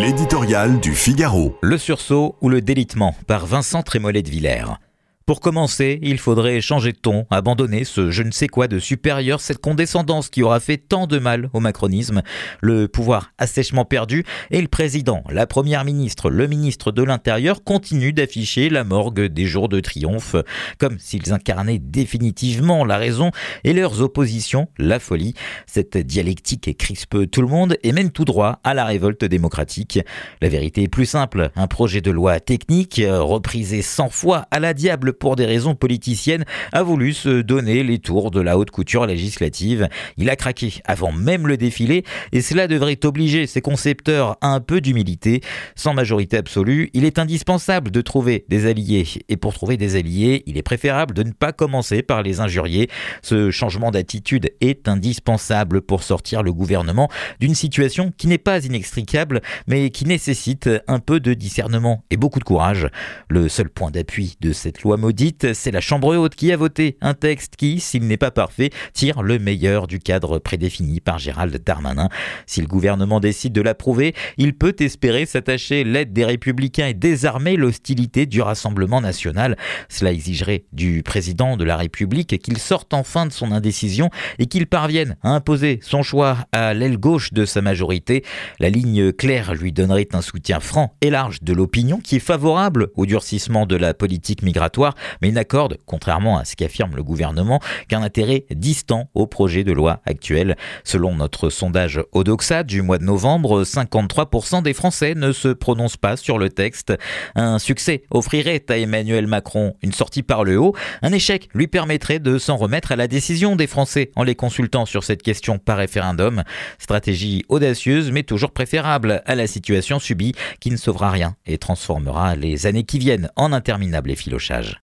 L'éditorial du Figaro. Le sursaut ou le délitement par Vincent Trémollet de Villers. Pour commencer, il faudrait changer de ton, abandonner ce je ne sais quoi de supérieur, cette condescendance qui aura fait tant de mal au macronisme, le pouvoir assèchement perdu, et le président, la première ministre, le ministre de l'Intérieur continuent d'afficher la morgue des jours de triomphe, comme s'ils incarnaient définitivement la raison et leurs oppositions la folie. Cette dialectique crispe tout le monde et mène tout droit à la révolte démocratique. La vérité est plus simple, un projet de loi technique, reprisé 100 fois à la diable pour des raisons politiciennes, a voulu se donner les tours de la haute couture législative. Il a craqué avant même le défilé et cela devrait obliger ses concepteurs à un peu d'humilité. Sans majorité absolue, il est indispensable de trouver des alliés. Et pour trouver des alliés, il est préférable de ne pas commencer par les injurier. Ce changement d'attitude est indispensable pour sortir le gouvernement d'une situation qui n'est pas inextricable, mais qui nécessite un peu de discernement et beaucoup de courage. Le seul point d'appui de cette loi c'est la Chambre haute qui a voté un texte qui, s'il n'est pas parfait, tire le meilleur du cadre prédéfini par Gérald Darmanin. Si le gouvernement décide de l'approuver, il peut espérer s'attacher l'aide des républicains et désarmer l'hostilité du Rassemblement national. Cela exigerait du président de la République qu'il sorte enfin de son indécision et qu'il parvienne à imposer son choix à l'aile gauche de sa majorité. La ligne claire lui donnerait un soutien franc et large de l'opinion qui est favorable au durcissement de la politique migratoire mais il n'accorde, contrairement à ce qu'affirme le gouvernement, qu'un intérêt distant au projet de loi actuel. Selon notre sondage Odoxa du mois de novembre, 53% des Français ne se prononcent pas sur le texte. Un succès offrirait à Emmanuel Macron une sortie par le haut. Un échec lui permettrait de s'en remettre à la décision des Français en les consultant sur cette question par référendum. Stratégie audacieuse mais toujours préférable à la situation subie qui ne sauvera rien et transformera les années qui viennent en interminables effilochages.